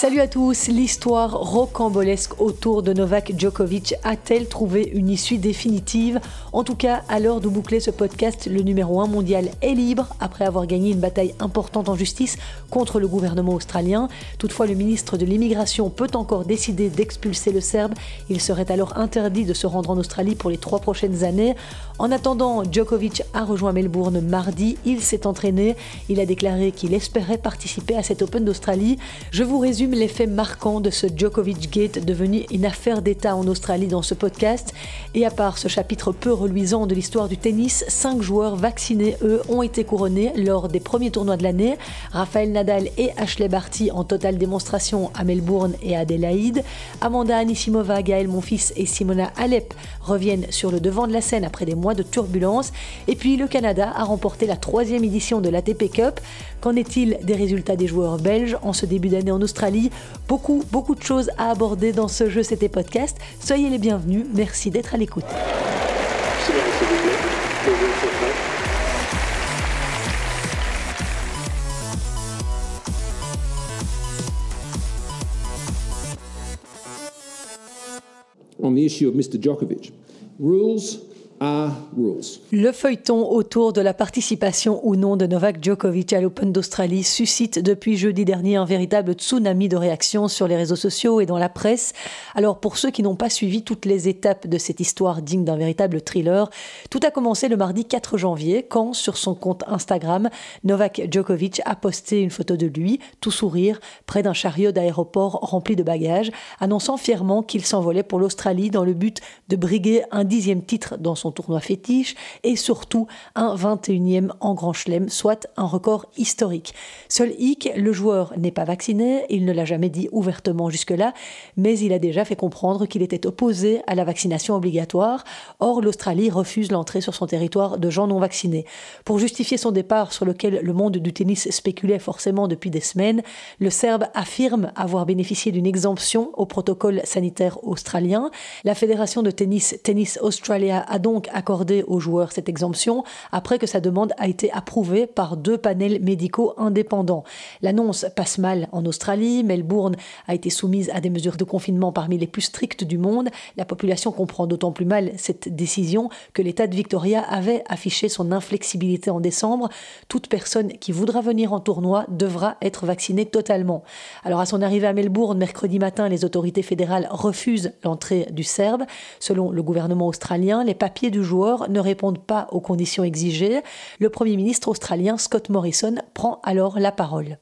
Salut à tous, l'histoire rocambolesque autour de Novak Djokovic a-t-elle trouvé une issue définitive? En tout cas, à l'heure de boucler ce podcast, le numéro 1 mondial est libre après avoir gagné une bataille importante en justice contre le gouvernement australien. Toutefois, le ministre de l'immigration peut encore décider d'expulser le Serbe. Il serait alors interdit de se rendre en Australie pour les trois prochaines années. En attendant, Djokovic a rejoint Melbourne mardi. Il s'est entraîné. Il a déclaré qu'il espérait participer à cet Open d'Australie. Je vous résume faits marquants de ce Djokovic Gate devenu une affaire d'État en Australie dans ce podcast. Et à part ce chapitre peu reluisant de l'histoire du tennis, cinq joueurs vaccinés, eux, ont été couronnés lors des premiers tournois de l'année. Rafael Nadal et Ashley Barty en totale démonstration à Melbourne et à Adélaïde. Amanda Anisimova, Gaël Monfils et Simona Alep reviennent sur le devant de la scène après des mois de turbulence. Et puis le Canada a remporté la troisième édition de l'ATP Cup. Qu'en est-il des résultats des joueurs belges en ce début d'année en Australie? Beaucoup, beaucoup de choses à aborder dans ce jeu, c'était podcast. Soyez les bienvenus. Merci d'être à l'écoute. On the issue of Mr. Djokovic, rules le feuilleton autour de la participation ou non de Novak Djokovic à l'Open d'Australie suscite depuis jeudi dernier un véritable tsunami de réactions sur les réseaux sociaux et dans la presse. Alors pour ceux qui n'ont pas suivi toutes les étapes de cette histoire digne d'un véritable thriller, tout a commencé le mardi 4 janvier quand sur son compte Instagram, Novak Djokovic a posté une photo de lui, tout sourire, près d'un chariot d'aéroport rempli de bagages, annonçant fièrement qu'il s'envolait pour l'Australie dans le but de briguer un dixième titre dans son tournoi fétiche et surtout un 21e en Grand Chelem, soit un record historique. Seul hic, le joueur n'est pas vacciné, il ne l'a jamais dit ouvertement jusque-là, mais il a déjà fait comprendre qu'il était opposé à la vaccination obligatoire. Or, l'Australie refuse l'entrée sur son territoire de gens non vaccinés. Pour justifier son départ sur lequel le monde du tennis spéculait forcément depuis des semaines, le Serbe affirme avoir bénéficié d'une exemption au protocole sanitaire australien. La fédération de tennis Tennis Australia a donc accordé aux joueurs cette exemption après que sa demande a été approuvée par deux panels médicaux indépendants. L'annonce passe mal en Australie. Melbourne a été soumise à des mesures de confinement parmi les plus strictes du monde. La population comprend d'autant plus mal cette décision que l'État de Victoria avait affiché son inflexibilité en décembre. Toute personne qui voudra venir en tournoi devra être vaccinée totalement. Alors à son arrivée à Melbourne mercredi matin, les autorités fédérales refusent l'entrée du Serbe. Selon le gouvernement australien, les papiers du joueur ne répondent pas aux conditions exigées, le Premier ministre australien Scott Morrison prend alors la parole.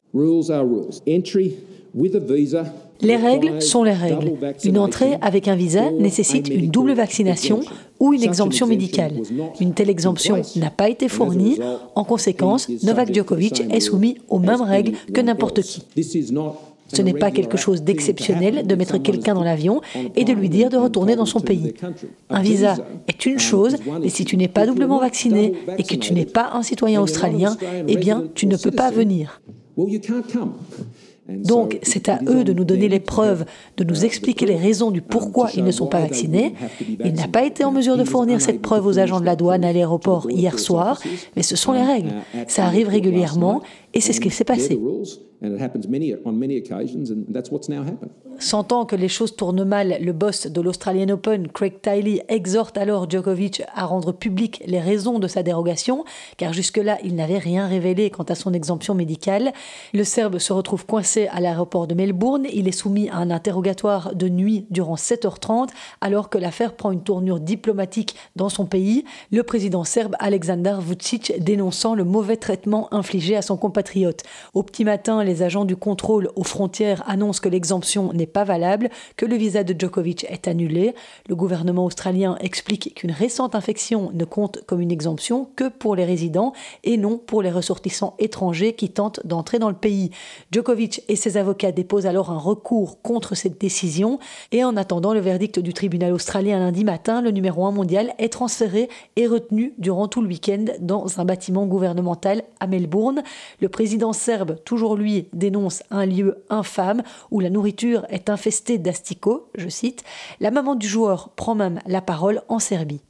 Les règles sont les règles. Une entrée avec un visa nécessite une double vaccination ou une exemption médicale. Une telle exemption n'a pas été fournie. En conséquence, Novak Djokovic est soumis aux mêmes règles que n'importe qui. Ce n'est pas quelque chose d'exceptionnel de mettre quelqu'un dans l'avion et de lui dire de retourner dans son pays. Un visa est une chose, mais si tu n'es pas doublement vacciné et que tu n'es pas un citoyen australien, eh bien, tu ne peux pas venir. Donc, c'est à eux de nous donner les preuves, de nous expliquer les raisons du pourquoi ils ne sont pas vaccinés. Il n'a pas été en mesure de fournir cette preuve aux agents de la douane à l'aéroport hier soir, mais ce sont les règles. Ça arrive régulièrement et c'est ce qui s'est passé. Sentant que les choses tournent mal, le boss de l'Australian Open, Craig Tiley, exhorte alors Djokovic à rendre publiques les raisons de sa dérogation, car jusque-là, il n'avait rien révélé quant à son exemption médicale. Le Serbe se retrouve coincé à l'aéroport de Melbourne. Il est soumis à un interrogatoire de nuit durant 7h30, alors que l'affaire prend une tournure diplomatique dans son pays. Le président serbe Aleksandar Vucic dénonçant le mauvais traitement infligé à son Au petit matin, les agents du contrôle aux frontières annoncent que l'exemption n'est pas valable, que le visa de Djokovic est annulé. Le gouvernement australien explique qu'une récente infection ne compte comme une exemption que pour les résidents et non pour les ressortissants étrangers qui tentent d'entrer dans le pays. Djokovic et ses avocats déposent alors un recours contre cette décision et en attendant le verdict du tribunal australien lundi matin, le numéro 1 mondial est transféré et retenu durant tout le week-end dans un bâtiment gouvernemental à Melbourne. Président serbe, toujours lui, dénonce un lieu infâme où la nourriture est infestée d'asticots, je cite. La maman du joueur prend même la parole en Serbie.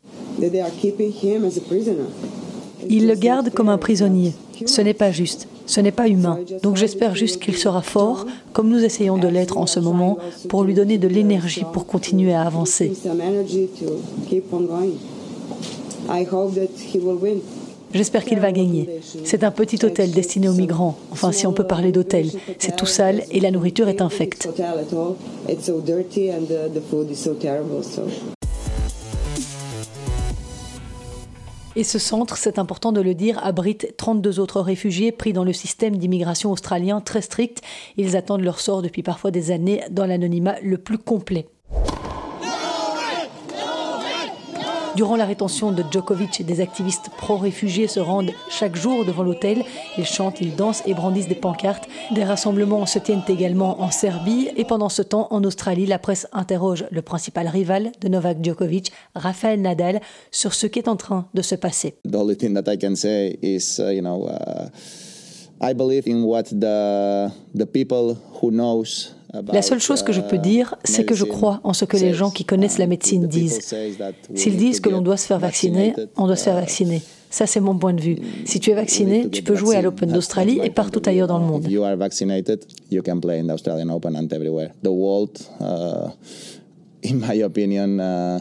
Ils le gardent comme un prisonnier. Ce n'est pas juste. Ce n'est pas humain. Donc j'espère juste qu'il sera fort, comme nous essayons de l'être en ce moment, pour lui donner de l'énergie pour continuer à avancer. J'espère qu'il va gagner. C'est un petit hôtel destiné aux migrants. Enfin, si on peut parler d'hôtel. C'est tout sale et la nourriture est infecte. Et ce centre, c'est important de le dire, abrite 32 autres réfugiés pris dans le système d'immigration australien très strict. Ils attendent leur sort depuis parfois des années dans l'anonymat le plus complet. Durant la rétention de Djokovic, des activistes pro-réfugiés se rendent chaque jour devant l'hôtel. Ils chantent, ils dansent et brandissent des pancartes. Des rassemblements se tiennent également en Serbie. Et pendant ce temps, en Australie, la presse interroge le principal rival de Novak Djokovic, Rafael Nadal, sur ce qui est en train de se passer. I believe in what the, the la seule chose que je peux dire, c'est que je crois en ce que les gens qui connaissent la médecine disent. S'ils disent que l'on doit se faire vacciner, on doit se faire vacciner. Ça, c'est mon point de vue. Si tu es vacciné, tu peux jouer à l'Open d'Australie et partout ailleurs dans le monde. uh,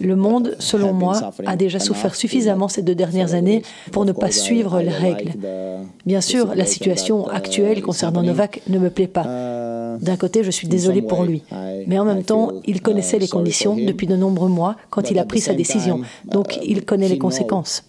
le monde, selon moi, a déjà souffert suffisamment ces deux dernières années pour ne pas suivre les règles. Bien sûr, la situation actuelle concernant Novak ne me plaît pas. Uh, D'un côté, je suis désolé pour lui. Mais en même temps, il uh, connaissait les conditions depuis de nombreux mois quand il a pris sa décision. Donc, uh, il connaît les conséquences.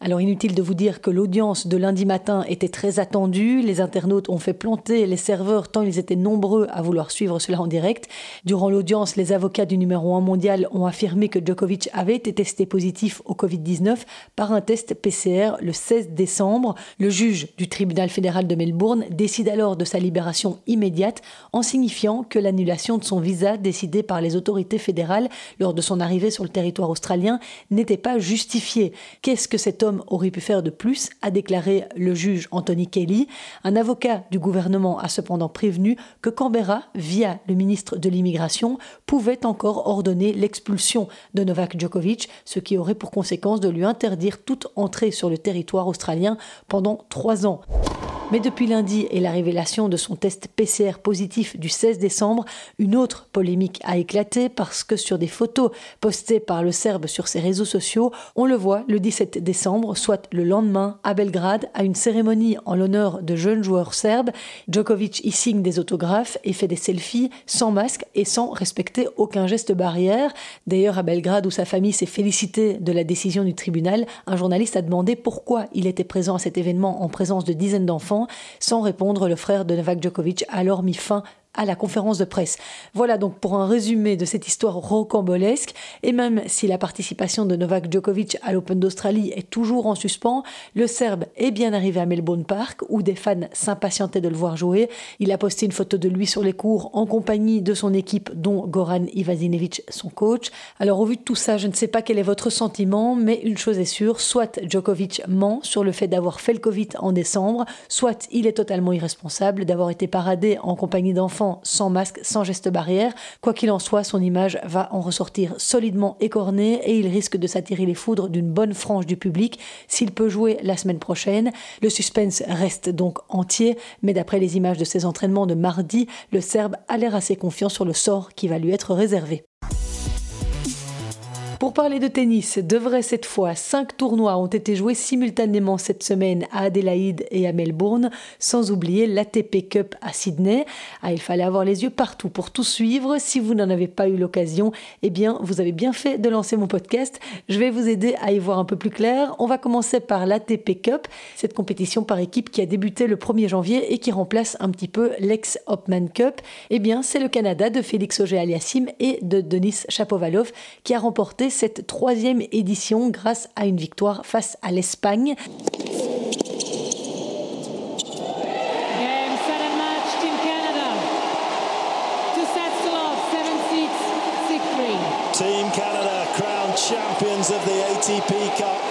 Alors inutile de vous dire que l'audience de lundi matin était très attendue. Les internautes ont fait planter les serveurs tant ils étaient nombreux à vouloir suivre cela en direct. Durant l'audience, les avocats du numéro 1 mondial ont affirmé que Djokovic avait été testé positif au Covid-19 par un test PCR le 16 décembre. Le juge du tribunal fédéral de Melbourne décide alors de sa libération immédiate en signifiant que l'annulation de son visa décidée par les autorités fédérales lors de son arrivée sur le territoire australien n'était pas justifié. Qu'est-ce que cet homme aurait pu faire de plus a déclaré le juge Anthony Kelly. Un avocat du gouvernement a cependant prévenu que Canberra, via le ministre de l'Immigration, pouvait encore ordonner l'expulsion de Novak Djokovic, ce qui aurait pour conséquence de lui interdire toute entrée sur le territoire australien pendant trois ans. Mais depuis lundi et la révélation de son test PCR positif du 16 décembre, une autre polémique a éclaté parce que sur des photos postées par le Serbe sur ses réseaux sociaux, on le voit le 17 décembre, soit le lendemain, à Belgrade, à une cérémonie en l'honneur de jeunes joueurs serbes. Djokovic y signe des autographes et fait des selfies sans masque et sans respecter aucun geste barrière. D'ailleurs, à Belgrade, où sa famille s'est félicitée de la décision du tribunal, un journaliste a demandé pourquoi il était présent à cet événement en présence de dizaines d'enfants sans répondre, le frère de Novak Djokovic a alors mis fin à la conférence de presse. Voilà donc pour un résumé de cette histoire rocambolesque. Et même si la participation de Novak Djokovic à l'Open d'Australie est toujours en suspens, le Serbe est bien arrivé à Melbourne Park où des fans s'impatientaient de le voir jouer. Il a posté une photo de lui sur les cours en compagnie de son équipe, dont Goran Ivazinovic, son coach. Alors au vu de tout ça, je ne sais pas quel est votre sentiment, mais une chose est sûre, soit Djokovic ment sur le fait d'avoir fait le Covid en décembre, soit il est totalement irresponsable d'avoir été paradé en compagnie d'enfants sans masque, sans geste barrière. Quoi qu'il en soit, son image va en ressortir solidement écornée et il risque de s'attirer les foudres d'une bonne frange du public s'il peut jouer la semaine prochaine. Le suspense reste donc entier, mais d'après les images de ses entraînements de mardi, le Serbe a l'air assez confiant sur le sort qui va lui être réservé. Pour parler de tennis, de vrai cette fois, cinq tournois ont été joués simultanément cette semaine à Adélaïde et à Melbourne, sans oublier l'ATP Cup à Sydney. Ah, il fallait avoir les yeux partout pour tout suivre. Si vous n'en avez pas eu l'occasion, eh bien, vous avez bien fait de lancer mon podcast. Je vais vous aider à y voir un peu plus clair. On va commencer par l'ATP Cup, cette compétition par équipe qui a débuté le 1er janvier et qui remplace un petit peu l'ex-Hopman Cup. Eh bien, c'est le Canada de Félix Auger-Aliassime et de Denis Chapovalov qui a remporté cette troisième édition grâce à une victoire face à l'Espagne. Team Canada crowned champions of the ATP Cup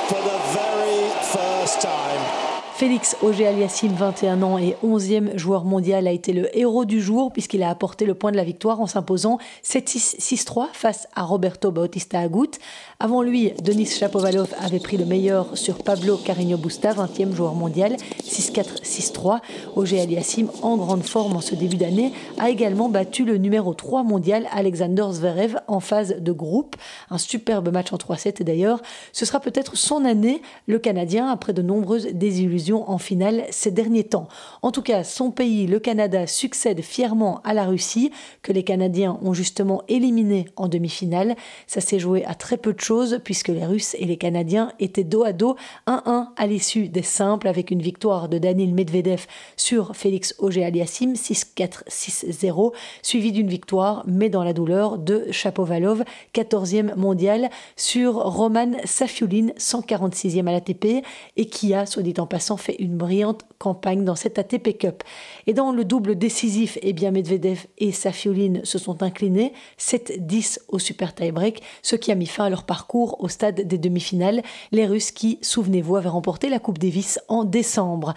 Félix Auger-Aliassime, 21 ans et 11e joueur mondial, a été le héros du jour puisqu'il a apporté le point de la victoire en s'imposant 7-6-6-3 face à Roberto Bautista Agut. Avant lui, Denis Chapovalov avait pris le meilleur sur Pablo Carreño Busta, 20e joueur mondial, 6-4-6-3. Auger-Aliassime, en grande forme en ce début d'année, a également battu le numéro 3 mondial Alexander Zverev en phase de groupe. Un superbe match en 3-7 d'ailleurs. Ce sera peut-être son année, le Canadien, après de nombreuses désillusions en finale ces derniers temps. En tout cas, son pays, le Canada, succède fièrement à la Russie, que les Canadiens ont justement éliminé en demi-finale. Ça s'est joué à très peu de choses, puisque les Russes et les Canadiens étaient dos à dos, 1-1 à l'issue des simples, avec une victoire de Danil Medvedev sur Félix Auger-Aliassime, 6-4-6-0, suivi d'une victoire, mais dans la douleur, de Chapovalov, 14e mondial, sur Roman Safiulin, 146e à l'ATP, et qui a, soit dit en passant, fait une brillante campagne dans cette ATP Cup. Et dans le double décisif, eh Medvedev et Safiolin se sont inclinés 7-10 au super tie-break, ce qui a mis fin à leur parcours au stade des demi-finales. Les Russes qui, souvenez-vous, avaient remporté la Coupe Davis en décembre.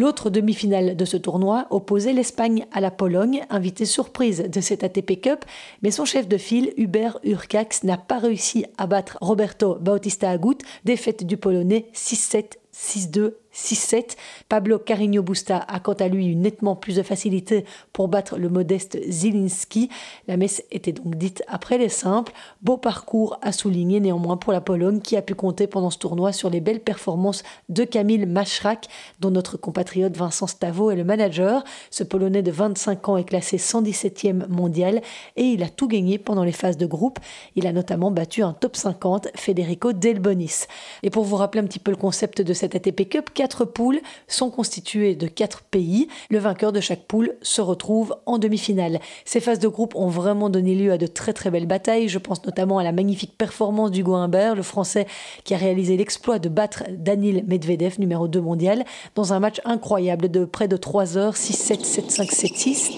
L'autre demi-finale de ce tournoi opposait l'Espagne à la Pologne, invitée surprise de cette ATP Cup, mais son chef de file, Hubert Urcax, n'a pas réussi à battre Roberto Bautista Agut, défaite du Polonais 6-7, 6-2 6-7. Pablo Carreño Busta a quant à lui eu nettement plus de facilité pour battre le modeste Zilinski. La messe était donc dite après les simples. Beau parcours à souligner néanmoins pour la Pologne qui a pu compter pendant ce tournoi sur les belles performances de Kamil Machrak, dont notre compatriote Vincent Stavo est le manager. Ce Polonais de 25 ans est classé 117e mondial et il a tout gagné pendant les phases de groupe. Il a notamment battu un top 50, Federico Delbonis. Et pour vous rappeler un petit peu le concept de cette ATP Cup, quatre poules sont constituées de quatre pays. Le vainqueur de chaque poule se retrouve en demi-finale. Ces phases de groupe ont vraiment donné lieu à de très très belles batailles. Je pense notamment à la magnifique performance d'Hugo Humbert, le Français qui a réalisé l'exploit de battre Danil Medvedev, numéro 2 mondial, dans un match incroyable de près de 3 heures, 6-7, 7-5, 7-6.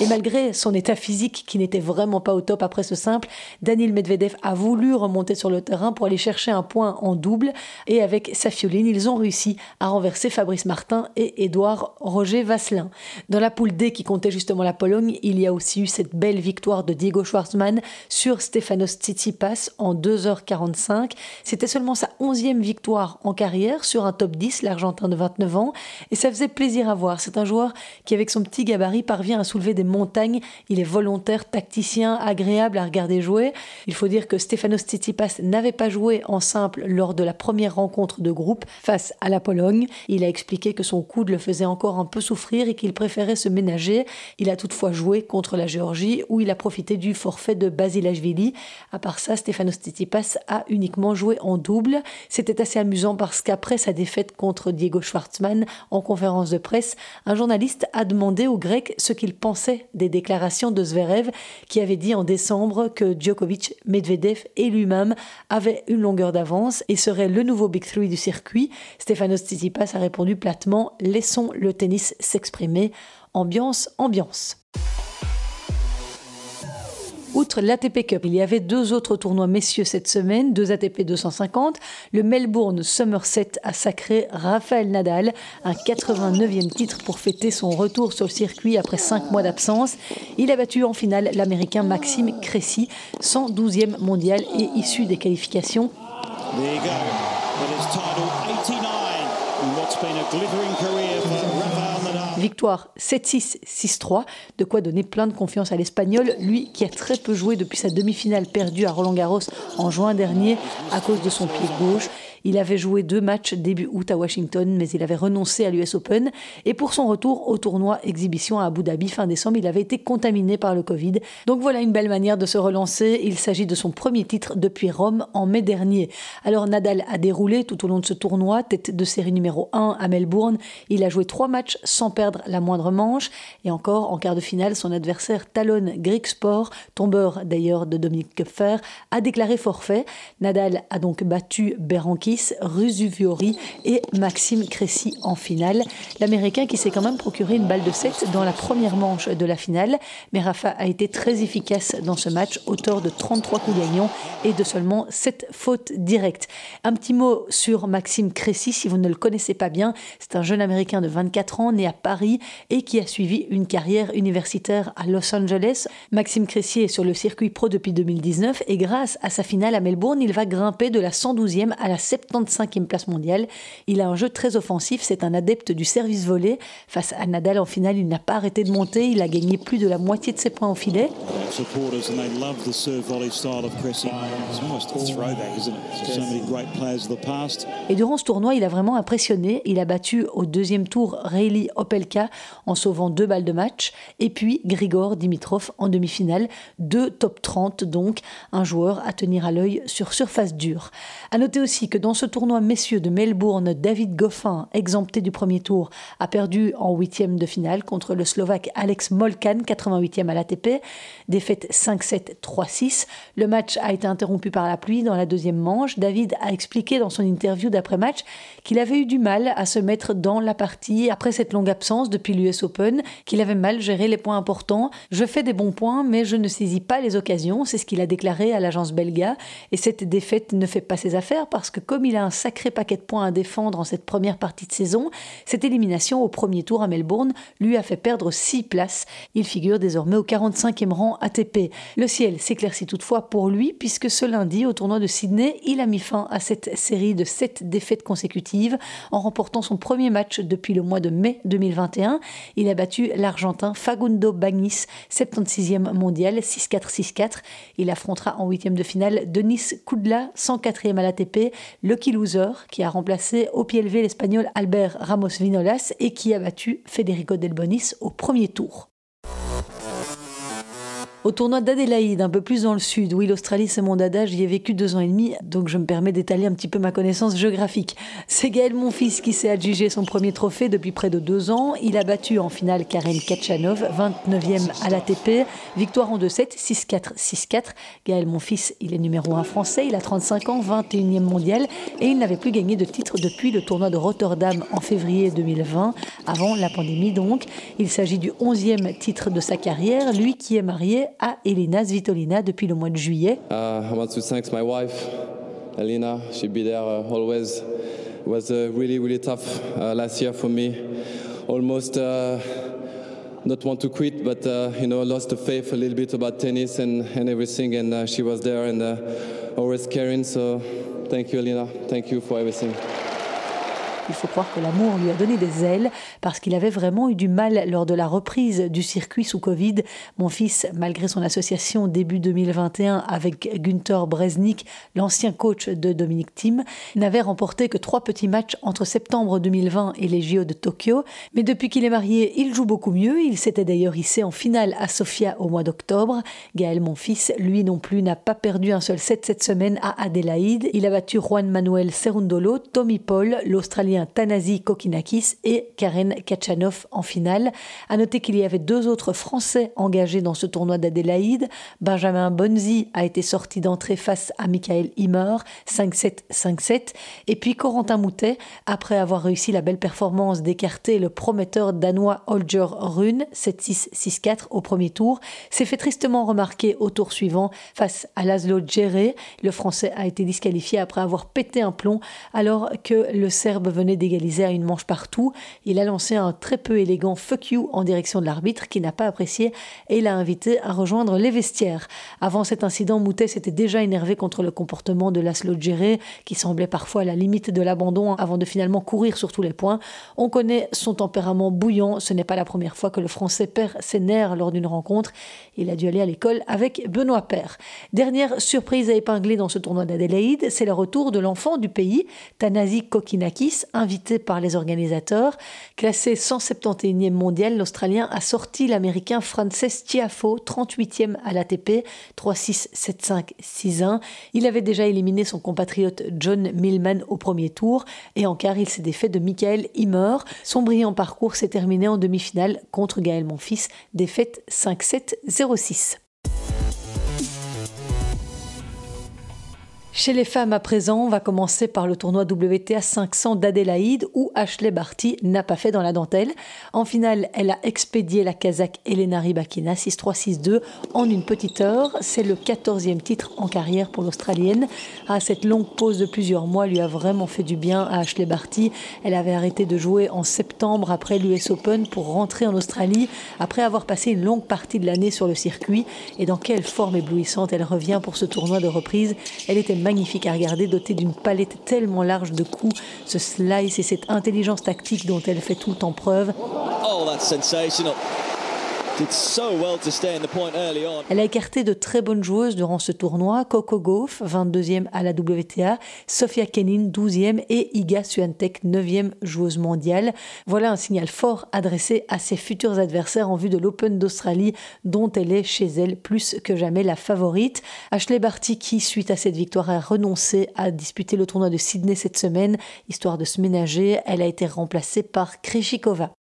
Et malgré son état physique qui n'était vraiment pas au top après ce simple, Daniel Medvedev a voulu remonter sur le terrain pour aller chercher un point en double. Et avec Safioline, ils ont réussi à renverser Fabrice Martin et Édouard Roger Vasselin. Dans la poule D qui comptait justement la Pologne, il y a aussi eu cette belle victoire de Diego Schwartzmann sur Stefanos Tsitsipas en 2h45. C'était seulement sa onzième victoire en carrière sur un top 10, l'Argentin de 29 ans. Et ça faisait plaisir à voir. C'est un joueur qui, avec son petit gabarit, parvient à soulever des montagnes. Il est volontaire, tacticien, agréable à regarder jouer. Il faut dire que Stefanos Tsitsipas n'avait pas joué en simple lors de la première rencontre de groupe face à la Pologne. Il a expliqué que son coude le faisait encore un peu souffrir et qu'il préférait se ménager. Il a toutefois joué contre la Géorgie où il a profité du forfait de Basilashvili. À part ça, Stefanos Tsitsipas a uniquement joué en double. C'était assez amusant parce qu'après sa défaite contre Diego Schwartzmann en conférence de presse, un journaliste a demandé au Grec ce qu'il pensait des déclarations de Zverev qui avait dit en décembre que Djokovic, Medvedev et lui-même avaient une longueur d'avance et seraient le nouveau Big Three du circuit. Stefanos Tsitsipas a répondu platement Laissons le tennis s'exprimer. Ambiance, ambiance. Outre l'ATP Cup, il y avait deux autres tournois messieurs cette semaine, deux ATP 250. Le Melbourne Somerset a sacré Rafael Nadal, un 89e titre pour fêter son retour sur le circuit après cinq mois d'absence. Il a battu en finale l'Américain Maxime Cressy, 112e mondial et issu des qualifications. Victoire 7-6, 6-3, de quoi donner plein de confiance à l'Espagnol, lui qui a très peu joué depuis sa demi-finale perdue à Roland Garros en juin dernier à cause de son pied gauche. Il avait joué deux matchs début août à Washington, mais il avait renoncé à l'US Open. Et pour son retour au tournoi exhibition à Abu Dhabi fin décembre, il avait été contaminé par le Covid. Donc voilà une belle manière de se relancer. Il s'agit de son premier titre depuis Rome en mai dernier. Alors Nadal a déroulé tout au long de ce tournoi, tête de série numéro 1 à Melbourne. Il a joué trois matchs sans perdre la moindre manche. Et encore, en quart de finale, son adversaire Talon Greek Sport, tombeur d'ailleurs de Dominique Kupfer, a déclaré forfait. Nadal a donc battu Berenki Rusuviori et Maxime Cressy en finale. L'Américain qui s'est quand même procuré une balle de 7 dans la première manche de la finale, mais Rafa a été très efficace dans ce match, auteur de 33 coups gagnants et de seulement 7 fautes directes. Un petit mot sur Maxime Cressy, si vous ne le connaissez pas bien, c'est un jeune Américain de 24 ans, né à Paris et qui a suivi une carrière universitaire à Los Angeles. Maxime Cressy est sur le circuit pro depuis 2019 et grâce à sa finale à Melbourne, il va grimper de la 112e à la 75e place mondiale. Il a un jeu très offensif, c'est un adepte du service volé. Face à Nadal en finale, il n'a pas arrêté de monter, il a gagné plus de la moitié de ses points au filet. Et durant ce tournoi, il a vraiment impressionné. Il a battu au deuxième tour Rayleigh Opelka en sauvant deux balles de match, et puis Grigor Dimitrov en demi-finale, deux top 30 donc, un joueur à tenir à l'œil sur surface dure. À noter aussi que dans ce tournoi messieurs de Melbourne, David Goffin, exempté du premier tour, a perdu en huitième de finale contre le Slovaque Alex Molkan, 88e à l'ATP, défaite 5-7, 3-6. Le match a été interrompu par la pluie dans la deuxième manche. David a expliqué dans son interview d'après-match qu'il avait eu du mal à se mettre dans la partie après cette longue absence depuis l'US Open, qu'il avait mal géré les points importants. Je fais des bons points, mais je ne saisis pas les occasions. C'est ce qu'il a déclaré à l'agence Belga. Et cette défaite ne fait pas ses affaires parce que comme il a un sacré paquet de points à défendre en cette première partie de saison, cette élimination au premier tour à Melbourne lui a fait perdre 6 places. Il figure désormais au 45e rang ATP. Le ciel s'éclaircit toutefois pour lui puisque ce lundi au tournoi de Sydney, il a mis fin à cette série de 7 défaites consécutives en remportant son premier match depuis le mois de mai 2021. Il a battu l'Argentin Fagundo Bagnis, 76e mondial, 6-4-6-4. Il affrontera en huitième de finale Denis Kudla, 104e à l'ATP, Lucky Loser, qui a remplacé au pied levé l'Espagnol Albert Ramos Vinolas et qui a battu Federico Delbonis au premier tour. Au tournoi d'Adélaïde, un peu plus dans le sud, oui, l'Australie c'est mon dada, j'y ai vécu deux ans et demi, donc je me permets d'étaler un petit peu ma connaissance géographique. C'est Gaël Monfils qui s'est adjugé son premier trophée depuis près de deux ans. Il a battu en finale Karen Kachanov, 29e à l'ATP, victoire en 2-7, 6-4, 6-4. Gaël Monfils, il est numéro 1 français, il a 35 ans, 21e mondial, et il n'avait plus gagné de titre depuis le tournoi de Rotterdam en février 2020, avant la pandémie donc. Il s'agit du 11e titre de sa carrière, lui qui est marié à Elena Svitolina depuis le mois de juillet. Uh, I want to thank my wife, Elena. She'll be there uh, always. It was uh, really, really tough uh, last year for me. Almost uh, not want to quit, but uh, you know, lost the faith a little bit about tennis and, and everything. And she was there and always caring. So thank you, Elena. Thank you for everything. Il faut croire que l'amour lui a donné des ailes parce qu'il avait vraiment eu du mal lors de la reprise du circuit sous Covid. Mon fils, malgré son association début 2021 avec Günther Bresnik, l'ancien coach de Dominique Thiem, n'avait remporté que trois petits matchs entre septembre 2020 et les JO de Tokyo. Mais depuis qu'il est marié, il joue beaucoup mieux. Il s'était d'ailleurs hissé en finale à Sofia au mois d'octobre. Gaël, mon fils, lui non plus, n'a pas perdu un seul set cette semaine à Adélaïde. Il a battu Juan Manuel Cerundolo, Tommy Paul, l'Australien Tanasi Kokinakis et Karen Kachanov en finale. À noter qu'il y avait deux autres Français engagés dans ce tournoi d'Adélaïde. Benjamin Bonzi a été sorti d'entrée face à Michael Himmer, 5-7, 5-7. Et puis Corentin Moutet, après avoir réussi la belle performance d'écarter le prometteur danois Holger Rune, 7-6, 6-4 au premier tour, s'est fait tristement remarquer au tour suivant face à Laszlo Djere. Le Français a été disqualifié après avoir pété un plomb alors que le Serbe venait d'égaliser à une manche partout. Il a lancé un très peu élégant fuck you en direction de l'arbitre qui n'a pas apprécié et l'a invité à rejoindre les vestiaires. Avant cet incident, Moutet s'était déjà énervé contre le comportement de Laszlo Djere qui semblait parfois à la limite de l'abandon avant de finalement courir sur tous les points. On connaît son tempérament bouillant. Ce n'est pas la première fois que le Français perd ses nerfs lors d'une rencontre. Il a dû aller à l'école avec Benoît Père. Dernière surprise à épingler dans ce tournoi d'Adélaïde, c'est le retour de l'enfant du pays, Tanasi Kokinakis, invité par les organisateurs. Classé 171e mondial, l'Australien a sorti l'Américain Frances Tiafo, 38e à l'ATP, 3-6, 7-5, 6-1. Il avait déjà éliminé son compatriote John Millman au premier tour et en quart, il s'est défait de Michael Himmer. Son brillant parcours s'est terminé en demi-finale contre Gaël Monfils, défaite 5-7, Chez les femmes à présent, on va commencer par le tournoi WTA 500 d'Adélaïde où Ashley Barty n'a pas fait dans la dentelle. En finale, elle a expédié la Kazakh Elena Rybakina 6-3, 6-2 en une petite heure. C'est le 14e titre en carrière pour l'Australienne. Ah, cette longue pause de plusieurs mois lui a vraiment fait du bien à Ashley Barty. Elle avait arrêté de jouer en septembre après l'US Open pour rentrer en Australie après avoir passé une longue partie de l'année sur le circuit. Et dans quelle forme éblouissante elle revient pour ce tournoi de reprise. Elle était magnifique à regarder, dotée d'une palette tellement large de coups, ce slice et cette intelligence tactique dont elle fait tout en preuve. Oh. Elle a écarté de très bonnes joueuses durant ce tournoi. Coco Gauff, 22e à la WTA, Sofia Kenin, 12e et Iga Swiatek, 9e joueuse mondiale. Voilà un signal fort adressé à ses futurs adversaires en vue de l'Open d'Australie dont elle est chez elle plus que jamais la favorite. Ashley Barty qui, suite à cette victoire, a renoncé à disputer le tournoi de Sydney cette semaine, histoire de se ménager. Elle a été remplacée par Krejcikova.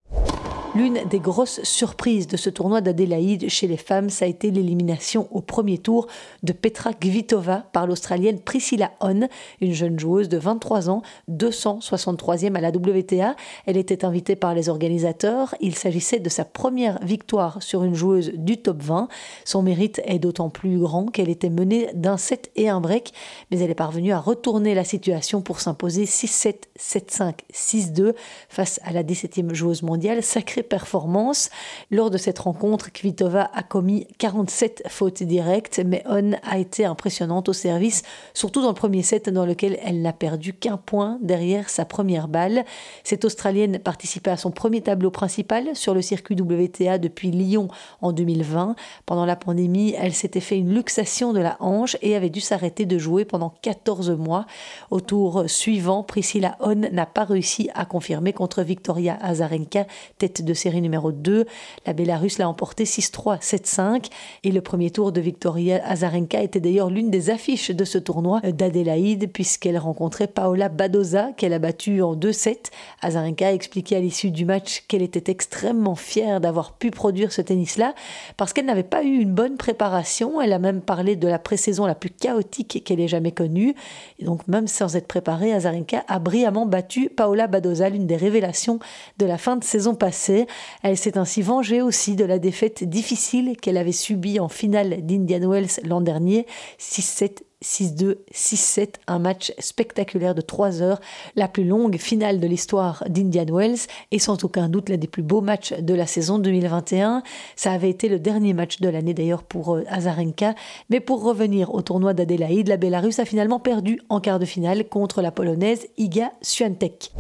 L'une des grosses surprises de ce tournoi d'Adélaïde chez les femmes, ça a été l'élimination au premier tour de Petra Kvitova par l'Australienne Priscilla Hon, une jeune joueuse de 23 ans, 263e à la WTA. Elle était invitée par les organisateurs. Il s'agissait de sa première victoire sur une joueuse du top 20. Son mérite est d'autant plus grand qu'elle était menée d'un set et un break, mais elle est parvenue à retourner la situation pour s'imposer 6-7, 7-5, 6-2 face à la 17e joueuse mondiale, sacrée performance. Lors de cette rencontre, Kvitova a commis 47 fautes directes, mais On a été impressionnante au service, surtout dans le premier set dans lequel elle n'a perdu qu'un point derrière sa première balle. Cette Australienne participait à son premier tableau principal sur le circuit WTA depuis Lyon en 2020. Pendant la pandémie, elle s'était fait une luxation de la hanche et avait dû s'arrêter de jouer pendant 14 mois. Au tour suivant, Priscilla On n'a pas réussi à confirmer contre Victoria Azarenka, tête de série numéro 2. La Bélarus l'a emporté 6-3, 7-5. Et le premier tour de Victoria Azarenka était d'ailleurs l'une des affiches de ce tournoi d'Adélaïde, puisqu'elle rencontrait Paola Badoza, qu'elle a battue en 2-7. Azarenka a expliqué à l'issue du match qu'elle était extrêmement fière d'avoir pu produire ce tennis-là, parce qu'elle n'avait pas eu une bonne préparation. Elle a même parlé de la pré-saison la plus chaotique qu'elle ait jamais connue. Et donc, même sans être préparée, Azarenka a brillamment battu Paola Badoza, l'une des révélations de la fin de saison passée. Elle s'est ainsi vengée aussi de la défaite difficile qu'elle avait subie en finale d'Indian Wells l'an dernier, 6-7 6-2, 6-7, un match spectaculaire de 3 heures, la plus longue finale de l'histoire d'Indian Wells et sans aucun doute l'un des plus beaux matchs de la saison 2021. Ça avait été le dernier match de l'année d'ailleurs pour euh, Azarenka. Mais pour revenir au tournoi d'Adélaïde, la Bélarus a finalement perdu en quart de finale contre la Polonaise Iga Swiatek.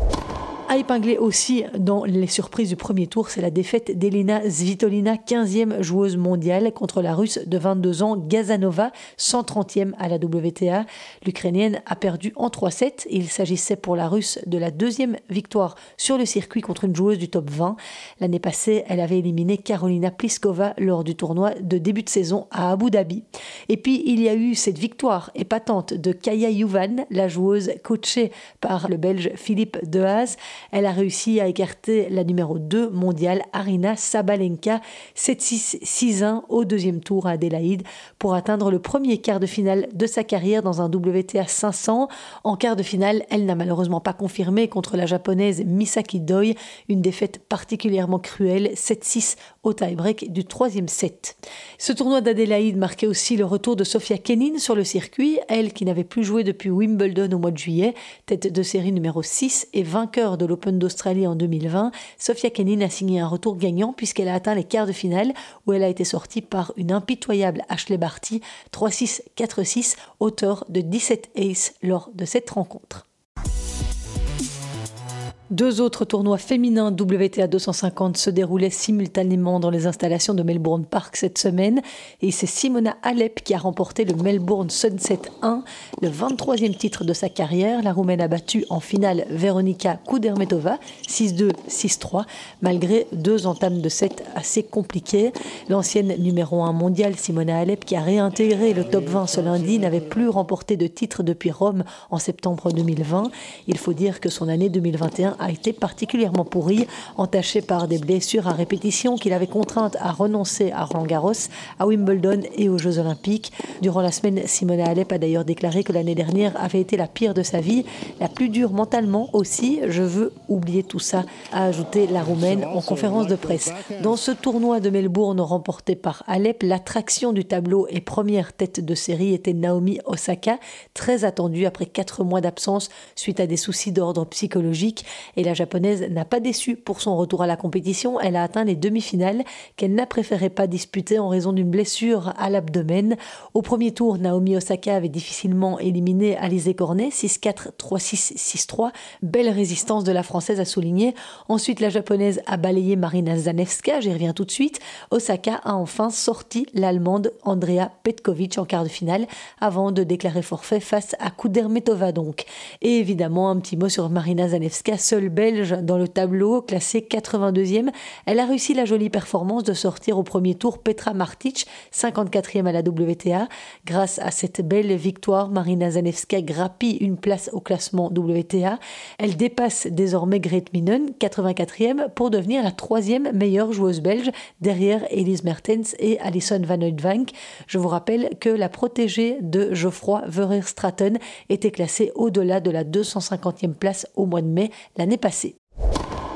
À épingler aussi dans les surprises du premier tour, c'est la défaite d'Elena Svitolina, 15e joueuse mondiale contre la russe de 22 ans Gazanova, 130e à la WTA. L'Ukrainienne a perdu en 3-7. Il s'agissait pour la russe de la deuxième victoire sur le circuit contre une joueuse du top 20. L'année passée, elle avait éliminé Carolina Pliskova lors du tournoi de début de saison à Abu Dhabi. Et puis, il y a eu cette victoire épatante de Kaya Yuvan, la joueuse coachée par le Belge Philippe Dehaze. Elle a réussi à écarter la numéro 2 mondiale Arina Sabalenka 7-6, 6-1 au deuxième tour à Adélaïde pour atteindre le premier quart de finale de sa carrière dans un WTA 500. En quart de finale, elle n'a malheureusement pas confirmé contre la japonaise Misaki Doi, une défaite particulièrement cruelle 7-6 au tie-break du troisième set. Ce tournoi d'Adélaïde marquait aussi le retour de Sofia Kenin sur le circuit, elle qui n'avait plus joué depuis Wimbledon au mois de juillet, tête de série numéro 6 et vainqueur de l'Open d'Australie en 2020. Sofia Kenin a signé un retour gagnant puisqu'elle a atteint les quarts de finale où elle a été sortie par une impitoyable Ashley Barty 3-6, 4-6, auteur de 17 aces lors de cette rencontre. Deux autres tournois féminins WTA 250 se déroulaient simultanément dans les installations de Melbourne Park cette semaine et c'est Simona Alep qui a remporté le Melbourne Sunset 1, le 23e titre de sa carrière. La Roumaine a battu en finale Veronika Kudermetova 6-2, 6-3 malgré deux entames de set assez compliquées. L'ancienne numéro 1 mondiale Simona Alep qui a réintégré le top 20 ce lundi n'avait plus remporté de titre depuis Rome en septembre 2020. Il faut dire que son année 2021 a été particulièrement pourri, entaché par des blessures à répétition qu'il avait contrainte à renoncer à Roland Garros, à Wimbledon et aux Jeux Olympiques. Durant la semaine, Simona Alep a d'ailleurs déclaré que l'année dernière avait été la pire de sa vie, la plus dure mentalement aussi. Je veux oublier tout ça, a ajouté la Roumaine en conférence de presse. Dans ce tournoi de Melbourne remporté par Alep, l'attraction du tableau et première tête de série était Naomi Osaka, très attendue après quatre mois d'absence suite à des soucis d'ordre psychologique. Et la japonaise n'a pas déçu pour son retour à la compétition. Elle a atteint les demi-finales qu'elle n'a préféré pas disputer en raison d'une blessure à l'abdomen. Au premier tour, Naomi Osaka avait difficilement éliminé Alizé Cornet, 6-4, 3-6, 6-3. Belle résistance de la française à souligner. Ensuite, la japonaise a balayé Marina Zanevska, j'y reviens tout de suite. Osaka a enfin sorti l'allemande Andrea Petkovic en quart de finale avant de déclarer forfait face à Kudermetova donc. Et évidemment, un petit mot sur Marina Zanevska, seule belge dans le tableau, classée 82e. Elle a réussi la jolie performance de sortir au premier tour Petra Martic, 54e à la WTA. Grâce à cette belle victoire, Marina Zanevska grappille une place au classement WTA. Elle dépasse désormais Grete Minen, 84e, pour devenir la troisième meilleure joueuse belge derrière Elise Mertens et Alison Van Oudvank. Je vous rappelle que la protégée de Geoffroy Verheerstraten était classée au-delà de la 250e place au mois de mai l'année passée.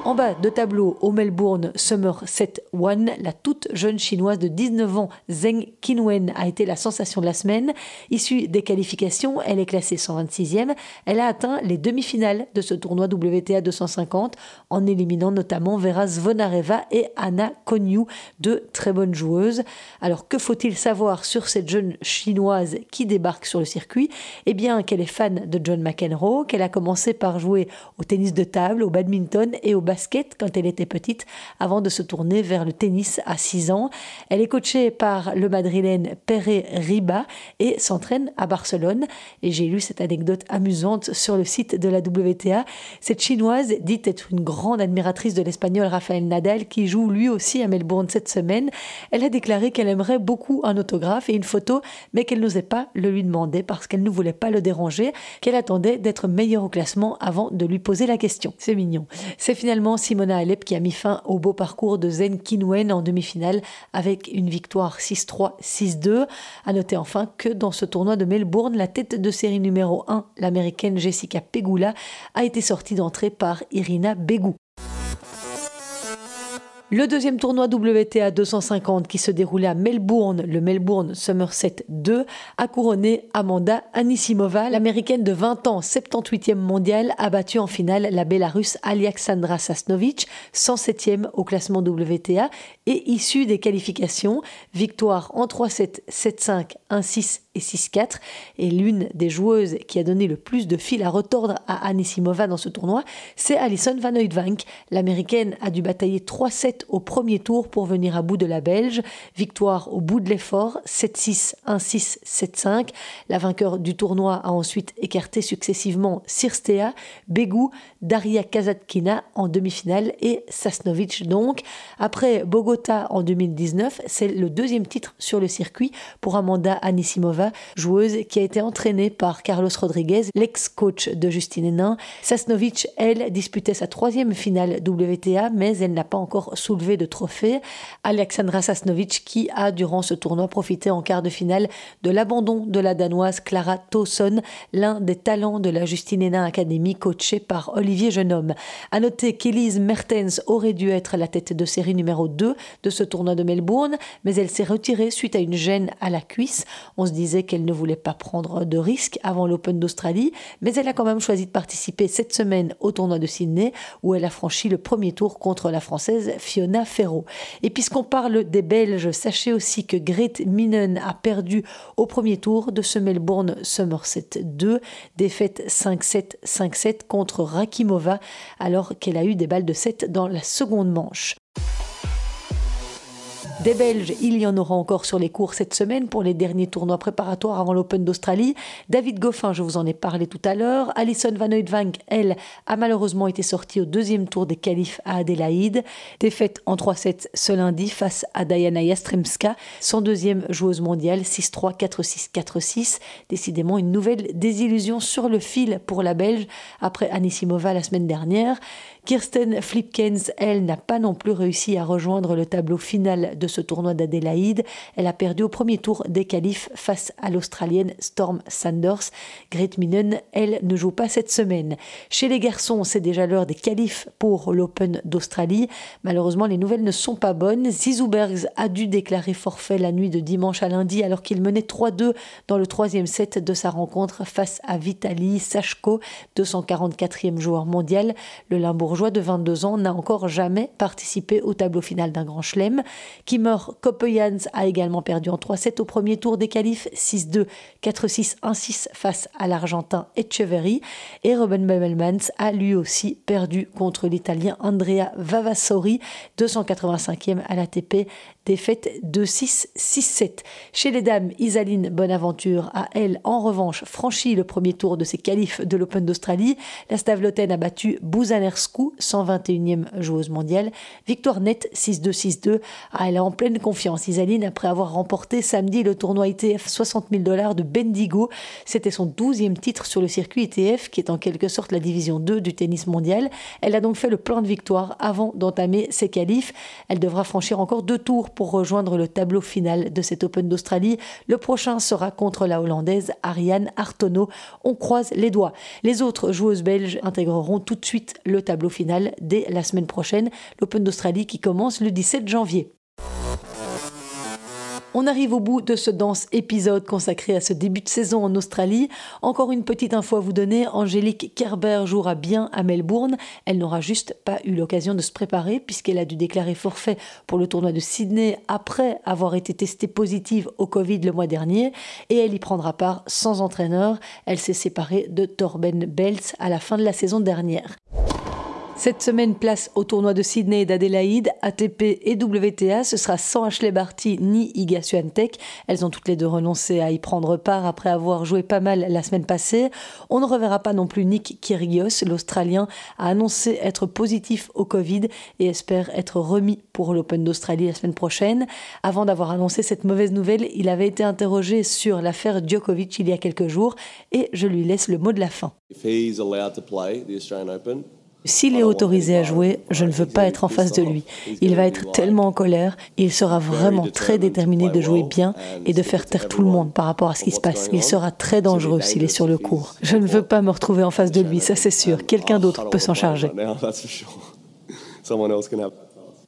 En bas de tableau au Melbourne Summer Set One, la toute jeune chinoise de 19 ans, Zheng Qinwen, a été la sensation de la semaine. Issue des qualifications, elle est classée 126e. Elle a atteint les demi-finales de ce tournoi WTA 250 en éliminant notamment Vera Zvonareva et Anna Konyu, deux très bonnes joueuses. Alors que faut-il savoir sur cette jeune chinoise qui débarque sur le circuit? Eh bien qu'elle est fan de John McEnroe, qu'elle a commencé par jouer au tennis de table, au badminton et au basket quand elle était petite avant de se tourner vers le tennis à 6 ans. Elle est coachée par le madrilène Pere Riba et s'entraîne à Barcelone. Et j'ai lu cette anecdote amusante sur le site de la WTA. Cette chinoise, dite être une grande admiratrice de l'espagnol Rafael Nadal, qui joue lui aussi à Melbourne cette semaine, elle a déclaré qu'elle aimerait beaucoup un autographe et une photo, mais qu'elle n'osait pas le lui demander parce qu'elle ne voulait pas le déranger, qu'elle attendait d'être meilleure au classement avant de lui poser la question. C'est mignon. C'est finalement Simona Alep qui a mis fin au beau parcours de Zen Kinwen en demi-finale avec une victoire 6-3, 6-2. À noter enfin que dans ce tournoi de Melbourne, la tête de série numéro 1, l'américaine Jessica Pegula, a été sortie d'entrée par Irina Begou. Le deuxième tournoi WTA 250 qui se déroulait à Melbourne, le Melbourne Somerset 2, a couronné Amanda Anisimova, l'américaine de 20 ans, 78e mondiale, a battu en finale la Bélarusse Alexandra Sasnovic, 107e au classement WTA et issue des qualifications, victoire en 3-7, 7-5, 1-6 et 6-4. Et l'une des joueuses qui a donné le plus de fil à retordre à Anisimova dans ce tournoi, c'est Alison Van Oudvank. L'américaine a dû batailler 3-7 au premier tour pour venir à bout de la Belge. Victoire au bout de l'effort, 7-6, 1-6, 7-5. La vainqueur du tournoi a ensuite écarté successivement Sirstea, Begou, Daria Kazatkina en demi-finale et Sasnovic donc. Après Bogota en 2019, c'est le deuxième titre sur le circuit pour Amanda Anisimova, joueuse qui a été entraînée par Carlos Rodriguez, l'ex-coach de Justine Hénin. Sasnovic, elle, disputait sa troisième finale WTA, mais elle n'a pas encore soulevé de trophée. Alexandra Sasnovic qui a durant ce tournoi profité en quart de finale de l'abandon de la danoise Clara Towson, l'un des talents de la Justine Hénin Academy coachée par Olivier Jeunhomme. À noter qu'Elise Mertens aurait dû être la tête de série numéro 2 de ce tournoi de Melbourne, mais elle s'est retirée suite à une gêne à la cuisse. On se disait qu'elle ne voulait pas prendre de risques avant l'Open d'Australie, mais elle a quand même choisi de participer cette semaine au tournoi de Sydney où elle a franchi le premier tour contre la française Fiona Ferro. Et puisqu'on parle des Belges, sachez aussi que Grete Minen a perdu au premier tour de ce Melbourne Somerset 2, défaite 5-7, 5-7 contre Rakimova, alors qu'elle a eu des balles de 7 dans la seconde manche. Des Belges, il y en aura encore sur les cours cette semaine pour les derniers tournois préparatoires avant l'Open d'Australie. David Goffin, je vous en ai parlé tout à l'heure. Alison Van Oudvank, elle, a malheureusement été sortie au deuxième tour des qualifs à Adélaïde. Défaite en 3-7 ce lundi face à Diana son deuxième joueuse mondiale, 6-3, 4-6, 4-6. Décidément une nouvelle désillusion sur le fil pour la Belge après Anisimova la semaine dernière. Kirsten Flipkens, elle, n'a pas non plus réussi à rejoindre le tableau final de ce tournoi d'Adélaïde. Elle a perdu au premier tour des qualifs face à l'Australienne Storm Sanders. Grete Minen, elle, ne joue pas cette semaine. Chez les garçons, c'est déjà l'heure des qualifs pour l'Open d'Australie. Malheureusement, les nouvelles ne sont pas bonnes. Zizou Bergs a dû déclarer forfait la nuit de dimanche à lundi alors qu'il menait 3-2 dans le troisième set de sa rencontre face à Vitali Sachko, 244e joueur mondial. Le Limbourgeois de 22 ans n'a encore jamais participé au tableau final d'un grand chelem. Kimmer Kopejans a également perdu en 3-7 au premier tour des qualifs, 6-2, 4-6, 1-6 face à l'Argentin Echeverry. Et Robin Bemmelmans a lui aussi perdu contre l'Italien Andrea Vavassori, 285e à l'ATP défaite de 6 6-7. Chez les dames, Isaline Bonaventure a, elle, en revanche, franchi le premier tour de ses qualifs de l'Open d'Australie. La Stavloten a battu Bouzanerskou, 121e joueuse mondiale. Victoire nette 6-2-6-2. Ah, elle est en pleine confiance, Isaline, après avoir remporté samedi le tournoi ITF 60 000 dollars de Bendigo. C'était son 12e titre sur le circuit ITF, qui est en quelque sorte la division 2 du tennis mondial. Elle a donc fait le plan de victoire avant d'entamer ses qualifs. Elle devra franchir encore deux tours pour rejoindre le tableau final de cet Open d'Australie. Le prochain sera contre la Hollandaise Ariane Artono. On croise les doigts. Les autres joueuses belges intégreront tout de suite le tableau final dès la semaine prochaine. L'Open d'Australie qui commence le 17 janvier. On arrive au bout de ce dense épisode consacré à ce début de saison en Australie. Encore une petite info à vous donner, Angélique Kerber jouera bien à Melbourne. Elle n'aura juste pas eu l'occasion de se préparer puisqu'elle a dû déclarer forfait pour le tournoi de Sydney après avoir été testée positive au Covid le mois dernier et elle y prendra part sans entraîneur. Elle s'est séparée de Torben Belts à la fin de la saison dernière. Cette semaine, place au tournoi de Sydney et d'Adélaïde, ATP et WTA. Ce sera sans Ashley Barty ni Iga Swiatek. Elles ont toutes les deux renoncé à y prendre part après avoir joué pas mal la semaine passée. On ne reverra pas non plus Nick Kyrgios. L'Australien a annoncé être positif au Covid et espère être remis pour l'Open d'Australie la semaine prochaine. Avant d'avoir annoncé cette mauvaise nouvelle, il avait été interrogé sur l'affaire Djokovic il y a quelques jours et je lui laisse le mot de la fin. S'il est autorisé à jouer, je ne veux pas être en face de lui. Il va être tellement en colère, il sera vraiment très déterminé de jouer bien et de faire taire tout le monde par rapport à ce qui se passe. Il sera très dangereux s'il est sur le court. Je ne veux pas me retrouver en face de lui, ça c'est sûr. Quelqu'un d'autre peut s'en charger.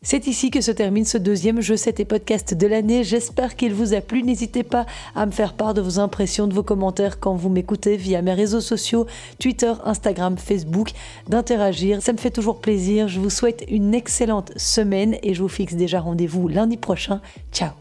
C'est ici que se termine ce deuxième Je sais tes podcasts de l'année. J'espère qu'il vous a plu. N'hésitez pas à me faire part de vos impressions, de vos commentaires quand vous m'écoutez via mes réseaux sociaux, Twitter, Instagram, Facebook, d'interagir. Ça me fait toujours plaisir. Je vous souhaite une excellente semaine et je vous fixe déjà rendez-vous lundi prochain. Ciao